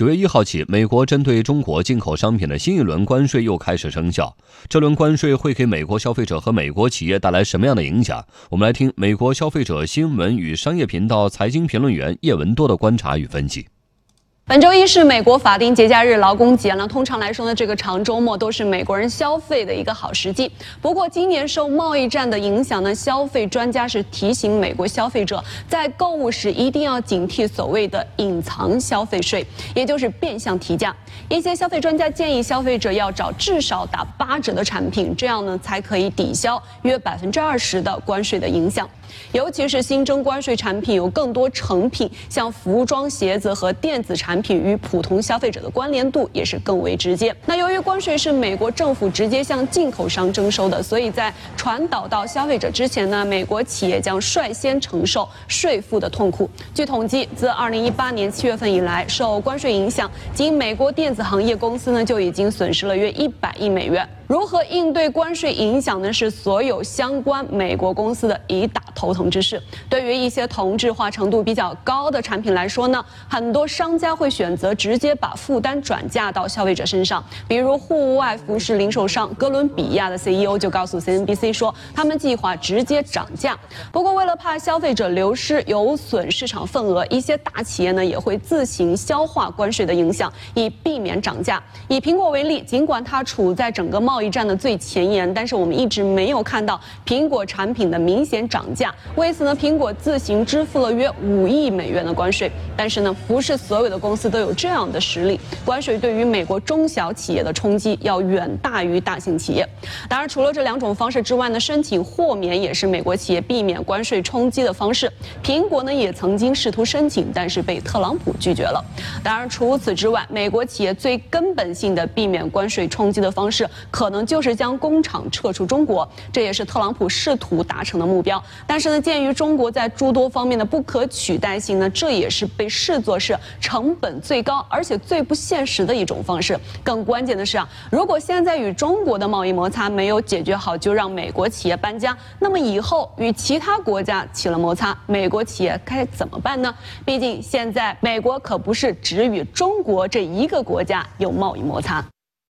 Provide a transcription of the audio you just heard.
九月一号起，美国针对中国进口商品的新一轮关税又开始生效。这轮关税会给美国消费者和美国企业带来什么样的影响？我们来听美国消费者新闻与商业频道财经评论员叶文多的观察与分析。本周一是美国法定节假日劳工节，那通常来说呢，这个长周末都是美国人消费的一个好时机。不过今年受贸易战的影响呢，消费专家是提醒美国消费者，在购物时一定要警惕所谓的隐藏消费税，也就是变相提价。一些消费专家建议消费者要找至少打八折的产品，这样呢才可以抵消约百分之二十的关税的影响。尤其是新增关税产品有更多成品，像服装、鞋子和电子产品品与普通消费者的关联度也是更为直接。那由于关税是美国政府直接向进口商征收的，所以在传导到消费者之前呢，美国企业将率先承受税负的痛苦。据统计，自2018年7月份以来，受关税影响，仅美国电子行业公司呢就已经损失了约100亿美元。如何应对关税影响呢？是所有相关美国公司的一大头疼之事。对于一些同质化程度比较高的产品来说呢，很多商家会选择直接把负担转嫁到消费者身上。比如户外服饰零售商哥伦比亚的 CEO 就告诉 CNBC 说，他们计划直接涨价。不过，为了怕消费者流失有损市场份额，一些大企业呢也会自行消化关税的影响，以避免涨价。以苹果为例，尽管它处在整个贸易战的最前沿，但是我们一直没有看到苹果产品的明显涨价。为此呢，苹果自行支付了约五亿美元的关税。但是呢，不是所有的公司都有这样的实力。关税对于美国中小企业的冲击要远大于大型企业。当然，除了这两种方式之外呢，申请豁免也是美国企业避免关税冲击的方式。苹果呢也曾经试图申请，但是被特朗普拒绝了。当然，除此之外，美国企业最根本性的避免关税冲击的方式可。能就是将工厂撤出中国，这也是特朗普试图达成的目标。但但是呢，鉴于中国在诸多方面的不可取代性呢，这也是被视作是成本最高而且最不现实的一种方式。更关键的是啊，如果现在与中国的贸易摩擦没有解决好，就让美国企业搬家，那么以后与其他国家起了摩擦，美国企业该怎么办呢？毕竟现在美国可不是只与中国这一个国家有贸易摩擦。